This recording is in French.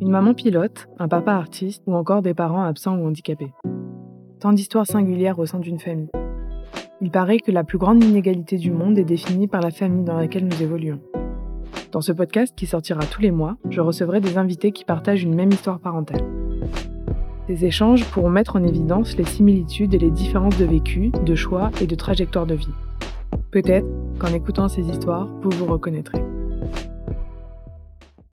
Une maman pilote, un papa artiste ou encore des parents absents ou handicapés. Tant d'histoires singulières au sein d'une famille. Il paraît que la plus grande inégalité du monde est définie par la famille dans laquelle nous évoluons. Dans ce podcast qui sortira tous les mois, je recevrai des invités qui partagent une même histoire parentale. Ces échanges pourront mettre en évidence les similitudes et les différences de vécu, de choix et de trajectoire de vie. Peut-être qu'en écoutant ces histoires, vous vous reconnaîtrez.